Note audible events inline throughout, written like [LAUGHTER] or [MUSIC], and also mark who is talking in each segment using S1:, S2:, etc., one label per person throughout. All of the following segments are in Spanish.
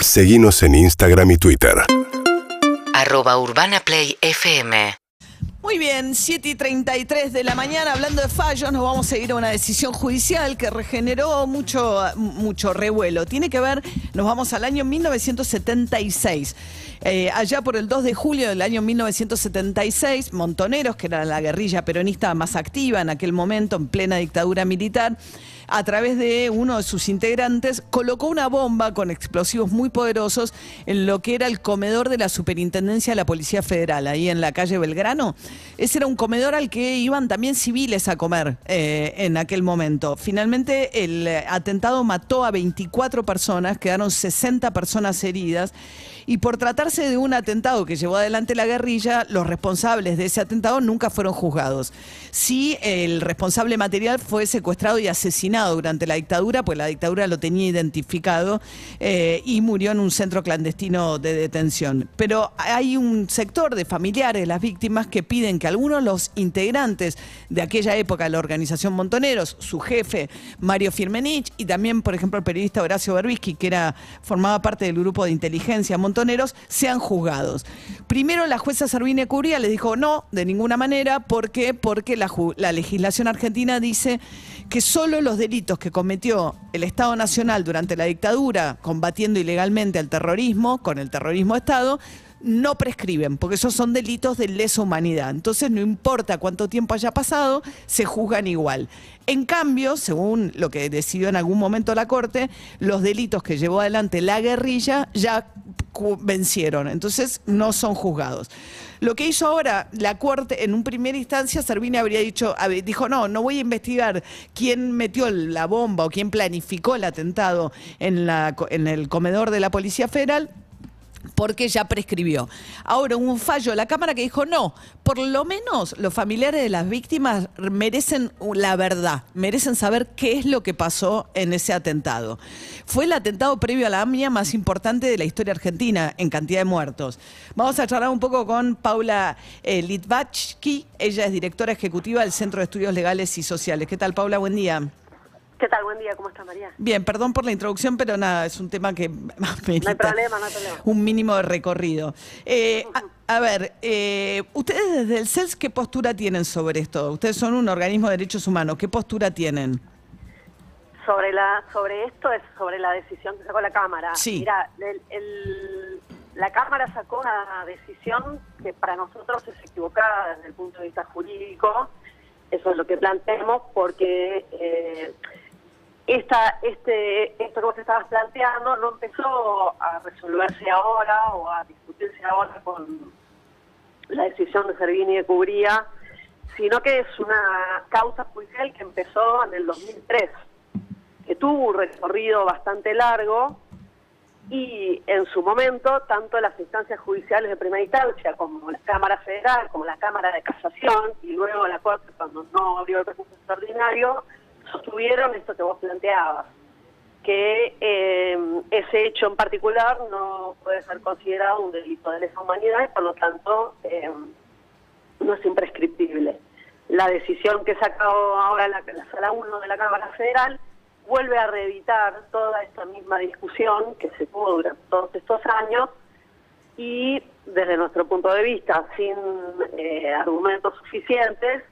S1: Seguimos en Instagram y Twitter.
S2: arroba urbanaplayfm
S3: Muy bien, 7 y 33 de la mañana, hablando de fallos, nos vamos a ir a una decisión judicial que regeneró mucho, mucho revuelo. Tiene que ver, nos vamos al año 1976. Eh, allá por el 2 de julio del año 1976, Montoneros, que era la guerrilla peronista más activa en aquel momento, en plena dictadura militar, a través de uno de sus integrantes, colocó una bomba con explosivos muy poderosos en lo que era el comedor de la Superintendencia de la Policía Federal, ahí en la calle Belgrano. Ese era un comedor al que iban también civiles a comer eh, en aquel momento. Finalmente, el eh, atentado mató a 24 personas, quedaron 60 personas heridas. Y por tratarse de un atentado que llevó adelante la guerrilla, los responsables de ese atentado nunca fueron juzgados. Sí, el responsable material fue secuestrado y asesinado durante la dictadura, pues la dictadura lo tenía identificado eh, y murió en un centro clandestino de detención. Pero hay un sector de familiares las víctimas que piden que algunos los integrantes de aquella época de la organización Montoneros, su jefe Mario Firmenich y también, por ejemplo, el periodista Horacio Berbisky, que era, formaba parte del grupo de inteligencia Montoneros, sean juzgados. Primero la jueza Servine Curia le dijo no, de ninguna manera, ¿por qué? Porque la legislación argentina dice que solo los delitos que cometió el Estado Nacional durante la dictadura, combatiendo ilegalmente al terrorismo, con el terrorismo Estado, no prescriben, porque esos son delitos de lesa humanidad. Entonces no importa cuánto tiempo haya pasado, se juzgan igual. En cambio, según lo que decidió en algún momento la Corte, los delitos que llevó adelante la guerrilla ya vencieron, entonces no son juzgados. Lo que hizo ahora la Corte, en un primera instancia, Servini habría dicho, dijo, no, no voy a investigar quién metió la bomba o quién planificó el atentado en, la, en el comedor de la Policía Federal, porque ya prescribió. Ahora un fallo de la Cámara que dijo, no, por lo menos los familiares de las víctimas merecen la verdad, merecen saber qué es lo que pasó en ese atentado. Fue el atentado previo a la AMIA más importante de la historia argentina en cantidad de muertos. Vamos a charlar un poco con Paula eh, ella es directora ejecutiva del Centro de Estudios Legales y Sociales. ¿Qué tal, Paula? Buen día.
S4: ¿Qué tal? Buen día, ¿cómo está María?
S3: Bien, perdón por la introducción, pero nada, es un tema que [LAUGHS]
S4: no hay problema, no hay problema.
S3: un mínimo de recorrido. Eh, a, ver, eh, ustedes desde el CELS, ¿qué postura tienen sobre esto? Ustedes son un organismo de derechos humanos, ¿qué postura tienen?
S4: Sobre la sobre esto es sobre la decisión que sacó la Cámara.
S3: Sí.
S4: Mira, la Cámara sacó una decisión que para nosotros es equivocada desde el punto de vista jurídico. Eso es lo que planteamos porque... Eh, esta, este, esto que vos estabas planteando no empezó a resolverse ahora o a discutirse ahora con la decisión de Servini de Cubría, sino que es una causa judicial que empezó en el 2003, que tuvo un recorrido bastante largo y en su momento tanto las instancias judiciales de primera instancia como la Cámara Federal, como la Cámara de Casación y luego la Corte cuando no abrió el recurso extraordinario, sostuvieron esto que vos planteabas, que eh, ese hecho en particular no puede ser considerado un delito de lesa humanidad y por lo tanto eh, no es imprescriptible. La decisión que sacado ahora la, la Sala 1 de la Cámara Federal vuelve a reeditar toda esta misma discusión que se tuvo durante todos estos años y desde nuestro punto de vista, sin eh, argumentos suficientes,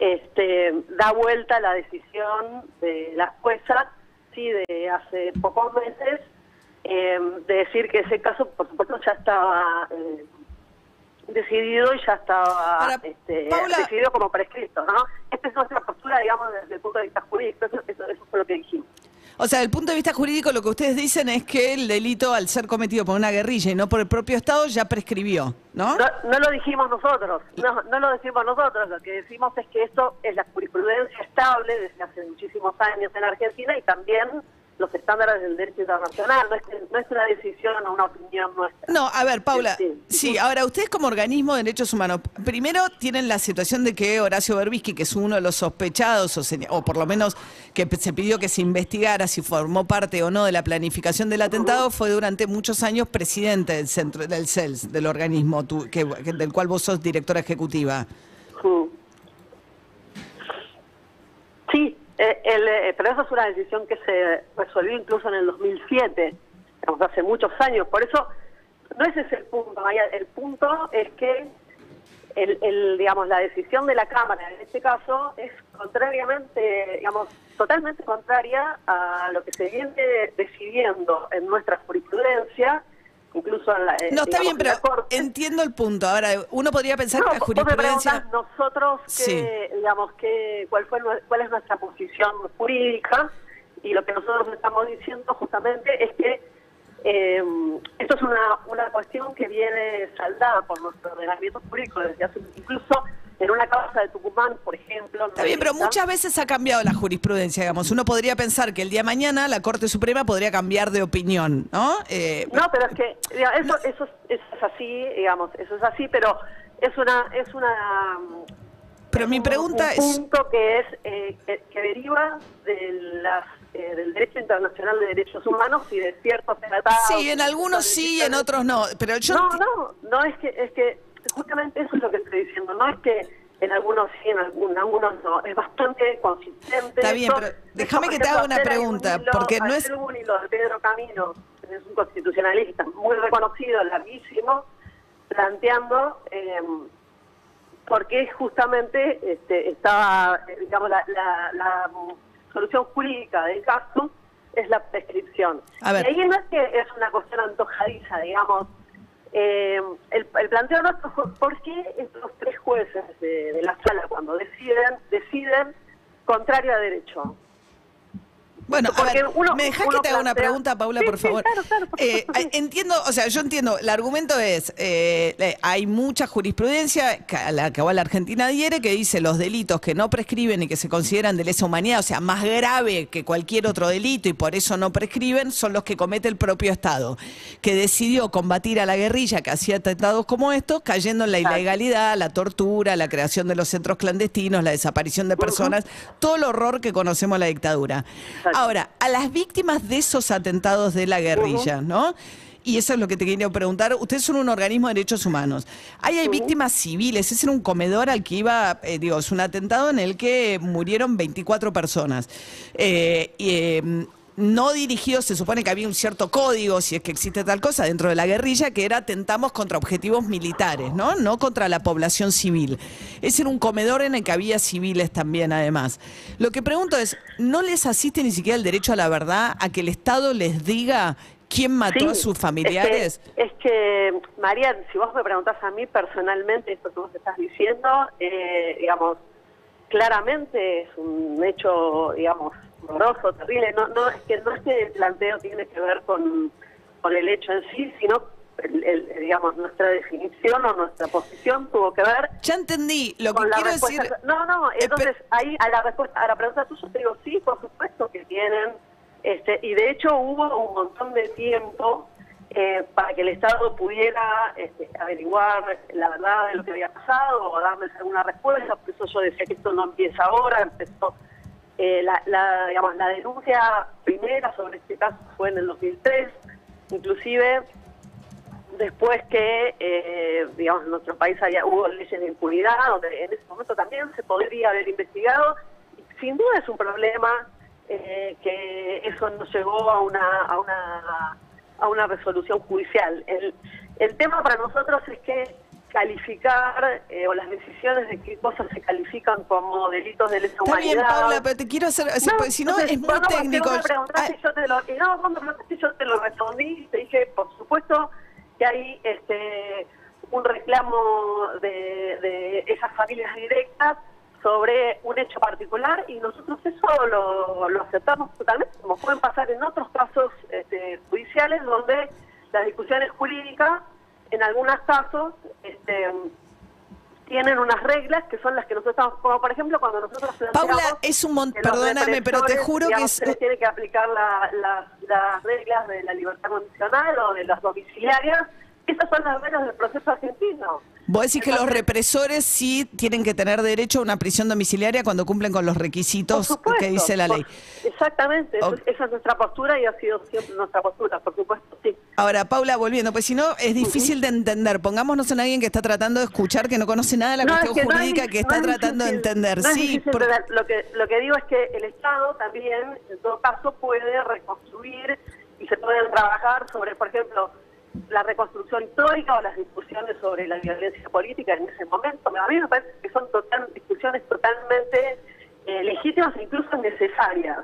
S4: este, da vuelta la decisión de la jueza, sí, de hace pocos meses, em, de decir que ese caso, por supuesto, ya estaba eh, decidido y ya estaba este, decidido como prescrito, ¿no? Esta es nuestra postura, digamos, desde el punto de vista jurídico, eso, eso fue lo que dijimos.
S3: O sea, desde el punto de vista jurídico, lo que ustedes dicen es que el delito, al ser cometido por una guerrilla y no por el propio Estado, ya prescribió, ¿no?
S4: No, lo dijimos nosotros, no, no lo decimos nosotros. Lo que decimos es que esto es la jurisprudencia estable desde hace muchísimos años en Argentina y también los estándares del derecho internacional, no es, no es una decisión o una opinión nuestra.
S3: No, a ver, Paula, sí. ahora ustedes como organismo de derechos humanos, primero tienen la situación de que Horacio Berbisky, que es uno de los sospechados, o, o por lo menos que se pidió que se investigara si formó parte o no de la planificación del atentado, fue durante muchos años presidente del centro del CELS, del organismo que, del cual vos sos directora ejecutiva.
S4: Sí, eh, el, eh, pero eso es una decisión que se resolvió incluso en el 2007. digamos, hace muchos años. Por eso, no ese es el punto, Maya. El punto es que el, el, digamos, la decisión de la Cámara en este caso es contrariamente, digamos, totalmente contraria a lo que se viene decidiendo en nuestra jurisprudencia, incluso en la... eh,
S3: No, está
S4: digamos,
S3: bien,
S4: en
S3: pero
S4: Corte.
S3: entiendo el punto. Ahora, uno podría pensar
S4: No,
S3: que la
S4: vos me
S3: jurisprudencia...
S4: nosotros qué,
S3: Sí.
S4: digamos, qué, cuál, fue, cuál es nuestra posición jurídica y lo que nosotros estamos diciendo justamente es que eh, esto es una, una cuestión que viene saldada por nuestro ordenamiento jurídico desde hace incluso en una de Tucumán, por ejemplo.
S3: Está bien, pero muchas veces ha cambiado la jurisprudencia, digamos. Uno podría pensar que el día de mañana la Corte Suprema podría cambiar de opinión, ¿no? Eh,
S4: No, pero es que eso, eso, es- eso es así, digamos, eso es así, pero es una, es una
S3: pero mi
S4: un-
S3: pregunta
S4: un
S3: es...
S4: punto que es eh, que, que deriva de las, eh, del derecho internacional de derechos humanos y de ciertos tratados.
S3: Sí, en algunos sí, en otros no. Pero yo...
S4: No, no, no es que es que justamente eso es lo que estoy diciendo. No es que en algunos sí, en algunos no. Es bastante consistente.
S3: Está bien, pero déjame que te haga una
S4: un
S3: pregunta,
S4: hilo-
S3: porque no es-
S4: un hilo de Pedro Camino, que es un constitucionalista muy reconocido, larguísimo, planteando eh, por qué justamente este, estaba, eh, digamos, la, la- la, solución jurídica del caso es la prescripción.
S3: A ver.
S4: Y ahí no es que es una cuestión antojadiza, digamos. Eh, el, planteo nuestro [LAUGHS] por qué estos tres jueces de, de la sala cuando deciden, deciden contrario a derecho.
S3: Bueno, a
S4: Porque
S3: ver,
S4: uno-
S3: ¿me dejas que te haga una pregunta, Paula,
S4: Sí,
S3: por
S4: sí,
S3: favor?
S4: claro, claro, por
S3: Eh, entiendo, o sea, yo entiendo, el argumento es, eh, eh, hay mucha jurisprudencia a la que va la Argentina adhiere que dice los delitos que no prescriben y que se consideran de lesa humanidad, o sea, más grave que cualquier otro delito y por eso no prescriben, son los que comete el propio Estado, que decidió combatir a la guerrilla que hacía atentados como estos, cayendo en la ilegalidad, la tortura, la creación de los centros clandestinos, la desaparición de personas, todo el horror que conocemos la dictadura.
S4: Exacto.
S3: Ahora, a las víctimas de esos atentados de la guerrilla, ¿no? Y eso es lo que te quería preguntar. Ustedes son un organismo de derechos humanos. Ahí hay víctimas civiles. Ese era un comedor al que iba, eh, digo, es un atentado en el que murieron 24 personas. Eh, eh, no dirigido, se supone que había un cierto código, si es que existe tal cosa, dentro de la guerrilla, que era atentamos contra objetivos militares, ¿no? No contra la población civil. Ese era un comedor en el que había civiles también, además. Lo que pregunto es, ¿no les asiste ni siquiera el derecho a la verdad, a que el Estado les diga quién mató
S4: Sí,
S3: a sus familiares?
S4: Es que, es que, María, si vos me preguntás a mí personalmente esto que vos estás diciendo, eh, digamos, claramente es un hecho, digamos, horroroso, terrible. No, no, es que no es que el planteo tiene que ver con, con el hecho en sí, sino, el- el- digamos, nuestra definición o nuestra posición tuvo que ver
S3: Ya entendí. Lo que
S4: con la
S3: quiero
S4: respuesta.
S3: decir...
S4: No, no,
S3: Eh,
S4: entonces ahí a la respuesta, a la pregunta tuya te digo sí, por supuesto que tienen, este, y de hecho hubo un montón de tiempo eh, para que el Estado pudiera este, averiguar la verdad de lo que había pasado o darles alguna respuesta, por eso yo decía que esto no empieza ahora, empezó eh, la, la, digamos, la denuncia primera sobre este caso fue en el 2003, inclusive después que, eh, digamos, en nuestro país había, hubo leyes de impunidad, donde en ese momento también se podría haber investigado. Sin duda es un problema eh, que eso no llegó a una, a una, a una resolución judicial. El, el tema para nosotros es que calificar eh, o las decisiones de qué cosas se califican como delitos de lesa
S3: Está bien,
S4: humanidad.
S3: Paula, pero te quiero hacer... si no, es muy técnico.
S4: cuando me preguntaste,
S3: Ah,
S4: yo te lo, y no, cuando me preguntaste, yo te lo respondí te dije, por supuesto, que hay este un reclamo de, de esas familias directas sobre un hecho particular y nosotros eso lo, lo aceptamos totalmente, como pueden pasar en otros casos este, judiciales donde las discusiones jurídicas, en algunos casos, este, tienen unas reglas que son las que nosotros estamos, como por ejemplo cuando nosotros
S3: Paula, es un mon-
S4: que los
S3: perdóname, pero te juro que
S4: digamos,
S3: es-
S4: se les tiene que aplicar la- la- las reglas de la libertad condicional o de las domiciliarias. Esas son las reglas del proceso argentino.
S3: Vos decís que los represores sí tienen que tener derecho a una prisión domiciliaria cuando cumplen con los requisitos
S4: supuesto,
S3: que dice la
S4: por-
S3: ley.
S4: Exactamente, esa es nuestra postura y ha sido siempre nuestra postura, por supuesto, sí.
S3: Ahora, Paula, volviendo, pues si no es difícil de entender. Pongámonos en alguien que está tratando de escuchar, que no conoce nada de la
S4: No,
S3: cuestión
S4: es que no es
S3: jurídica, que
S4: no
S3: está
S4: es
S3: tratando de entender.
S4: es
S3: sí,
S4: difícil
S3: por-
S4: entender. lo que lo que digo es que el Estado también, en todo caso, puede reconstruir y se pueden trabajar sobre, por ejemplo, la reconstrucción histórica o las discusiones sobre la violencia política en ese momento. A mí me parece que son total, discusiones totalmente eh, legítimas e incluso necesarias.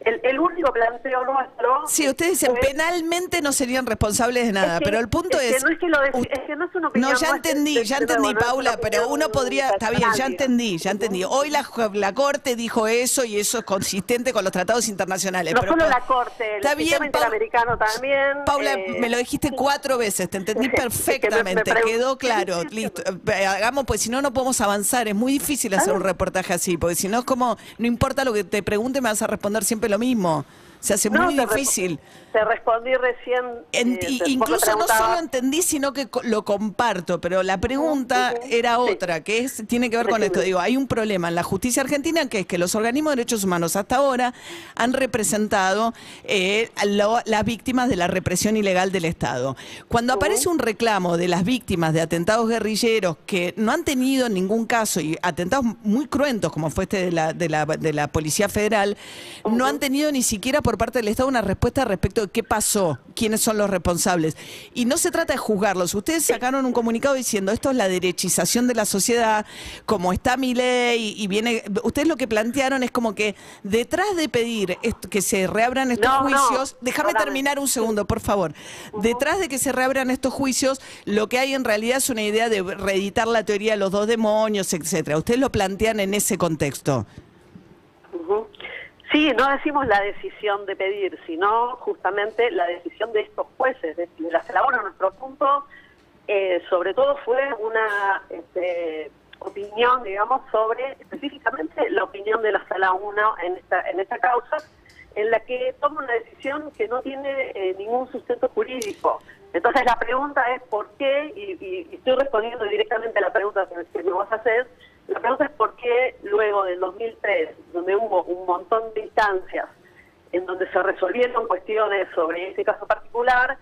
S4: El, el único planteo nuestro...
S3: Sí, ustedes dicen,
S4: fue-
S3: penalmente no serían responsables de nada,
S4: Es que-
S3: pero el punto
S4: es que
S3: es...
S4: no es que lo
S3: u-
S4: es que no es una opinión
S3: No, ya entendí, ya entendí, Paula, pero uno podría... Está bien, ya entendí, ya entendí. Hoy la, la Corte dijo eso y eso es consistente con los tratados internacionales.
S4: No
S3: pero
S4: solo la Corte, el
S3: Está bien,
S4: interamericano también.
S3: Paula,
S4: eh,
S3: me lo dijiste cuatro veces, te entendí [LAUGHS]
S4: Es que me- me
S3: perfectamente, quedó [LAUGHS] claro, listo. Hagamos, pues si no, no podemos avanzar, es muy difícil hacer un reportaje así, porque si no es como, no importa lo que te pregunte, me vas a responder siempre lo mismo. Se hace
S4: no,
S3: muy difícil.
S4: Te respondí recién.
S3: En-
S4: eh,
S3: y- incluso no solo entendí, sino que lo comparto, pero la pregunta era
S4: Sí.
S3: otra, que es tiene que ver con esto. Digo, hay un problema en la justicia argentina que es que los organismos de derechos humanos hasta ahora han representado eh, lo- las víctimas de la represión ilegal del Estado. Cuando aparece un reclamo de las víctimas de atentados guerrilleros que no han tenido ningún caso y atentados muy cruentos, como fue este de la, de la, de la Policía Federal, no han tenido ni siquiera por parte del Estado una respuesta respecto de qué pasó, quiénes son los responsables. Y no se trata de juzgarlos. Ustedes sacaron un comunicado diciendo esto es la derechización de la sociedad, como está mi ley, y viene. Ustedes lo que plantearon es como que detrás de pedir esto- que se reabran estos
S4: No, no,
S3: juicios, déjame terminar un segundo, por favor. Detrás de que se reabran estos juicios, lo que hay en realidad es una idea de reeditar la teoría de los dos demonios, etcétera. Ustedes lo plantean en ese contexto.
S4: Sí, no decimos la decisión de pedir, sino justamente la decisión de estos jueces, de, de la 1. Nuestro punto, eh, sobre todo, fue una este, opinión, digamos, sobre específicamente la opinión de la sala 1 en esta, en esta causa, en la que toma una decisión que no tiene eh, ningún sustento jurídico. Entonces la pregunta es por qué, y, y- y estoy respondiendo directamente a la pregunta que me vas a hacer, la pregunta es por qué luego del 2003, donde hubo un montón de instancias en donde se resolvieron cuestiones sobre ese caso particular,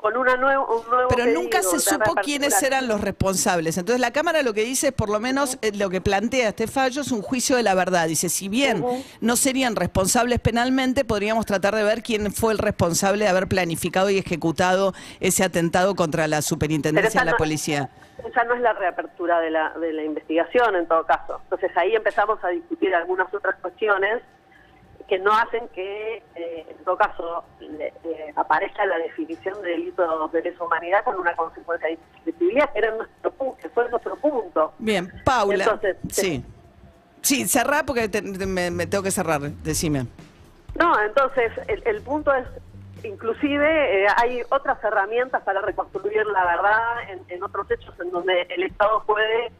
S4: con una nuevo, un nuevo
S3: Pero
S4: pedido
S3: nunca se supo quiénes eran los responsables. Entonces la Cámara lo que dice es, por lo menos, eh, lo que plantea este fallo es un juicio de la verdad. Dice, si bien no serían responsables penalmente, podríamos tratar de ver quién fue el responsable de haber planificado y ejecutado ese atentado contra la superintendencia de la
S4: no-
S3: policía.
S4: Esa no es la reapertura de la, de la investigación, en todo caso. Entonces ahí empezamos a discutir algunas otras cuestiones que no hacen que, eh, en todo caso, le- eh, aparezca la definición de delitos de lesa humanidad con una consecuencia de imprescriptibilidad, que, era nuestro, pu- que fue nuestro punto.
S3: Bien, Paula.
S4: Entonces,
S3: sí. Sí, cerrá porque te- te- me, me tengo que cerrar. Decime.
S4: No, entonces el, el punto es, inclusive eh, hay otras herramientas para reconstruir la verdad en, en otros hechos en donde el Estado puede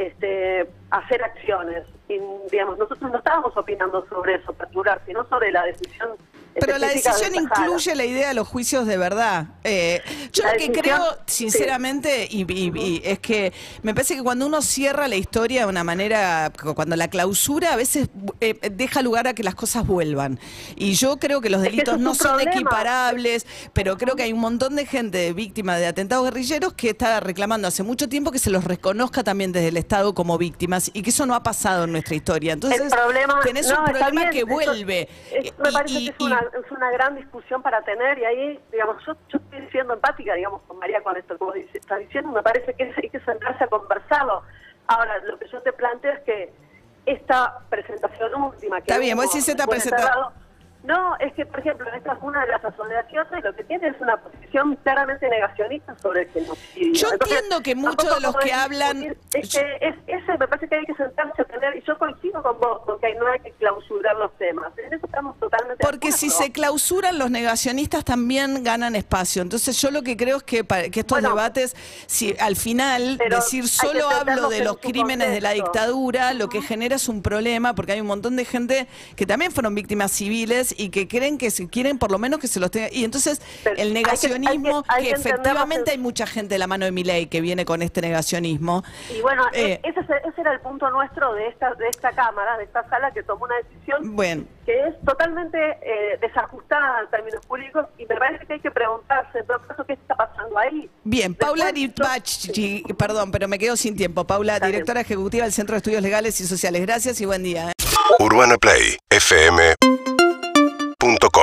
S4: este, hacer acciones. Y, digamos, nosotros no estábamos opinando sobre eso, particular, sino sobre la decisión.
S3: Pero la decisión incluye la idea de los juicios de verdad. Eh, yo
S4: La
S3: lo que
S4: decisión-
S3: creo,
S4: sí.
S3: sinceramente, y, y- y es que me parece que cuando uno cierra la historia de una manera, cuando la clausura a veces eh, deja lugar a que las cosas vuelvan. Y yo creo que los
S4: Es que
S3: delitos no son
S4: problema.
S3: equiparables, pero creo que hay un montón de gente víctima de atentados guerrilleros que está reclamando hace mucho tiempo que se los reconozca también desde el Estado como víctimas y que eso no ha pasado en nuestra historia. Entonces,
S4: problema
S3: tenés
S4: no,
S3: un problema
S4: bien,
S3: que vuelve.
S4: eso me
S3: Y-
S4: parece
S3: y-
S4: que es
S3: y-
S4: una, es una gran discusión para tener y ahí, digamos, yo, yo estoy siendo empática, digamos, con María con esto, como dice, está diciendo, me parece que hay que sentarse a conversarlo. Ahora, lo que yo te planteo es que esta presentación última que
S3: Está bien, vos decís esta
S4: no, es que, por ejemplo, esta es una de las asociaciones, lo que tiene es una posición claramente negacionista sobre el genocidio.
S3: Yo entiendo que muchos de los que hablan-
S4: Es que es, ese me parece que hay que sentarse a tener, y yo coincido con vos, porque no hay que clausurar los temas. En eso estamos totalmente de
S3: Porque si se clausuran los negacionistas también ganan espacio. Entonces yo lo que creo es que, para, que estos
S4: Bueno,
S3: debates, si al final decir solo hablo de
S4: en
S3: los crímenes de la dictadura, lo que genera es un problema porque hay un montón de gente que también fueron víctimas civiles y que creen que se quieren por lo menos que se los tenga. Y entonces
S4: Pero
S3: el
S4: hay que- hay que-
S3: negacionismo,
S4: hay
S3: que, efectivamente
S4: en-
S3: hay mucha gente de la mano de mi ley que viene con este negacionismo.
S4: Y bueno,
S3: Eh,
S4: ese, es- ese era el punto nuestro de esta, de esta Cámara, de esta sala, que tomó una decisión
S3: Bueno.
S4: que es totalmente eh, desajustada en términos públicos y me parece que hay que preguntarse, en todo caso, qué está pasando ahí.
S3: Bien, Paula
S4: yo-
S3: Ritbachi, perdón, pero me quedo sin tiempo. Paula, directora ejecutiva del Centro de Estudios Legales y Sociales. Gracias y buen día. ¿eh?
S1: Urbana Play fm www.radiomensajera.com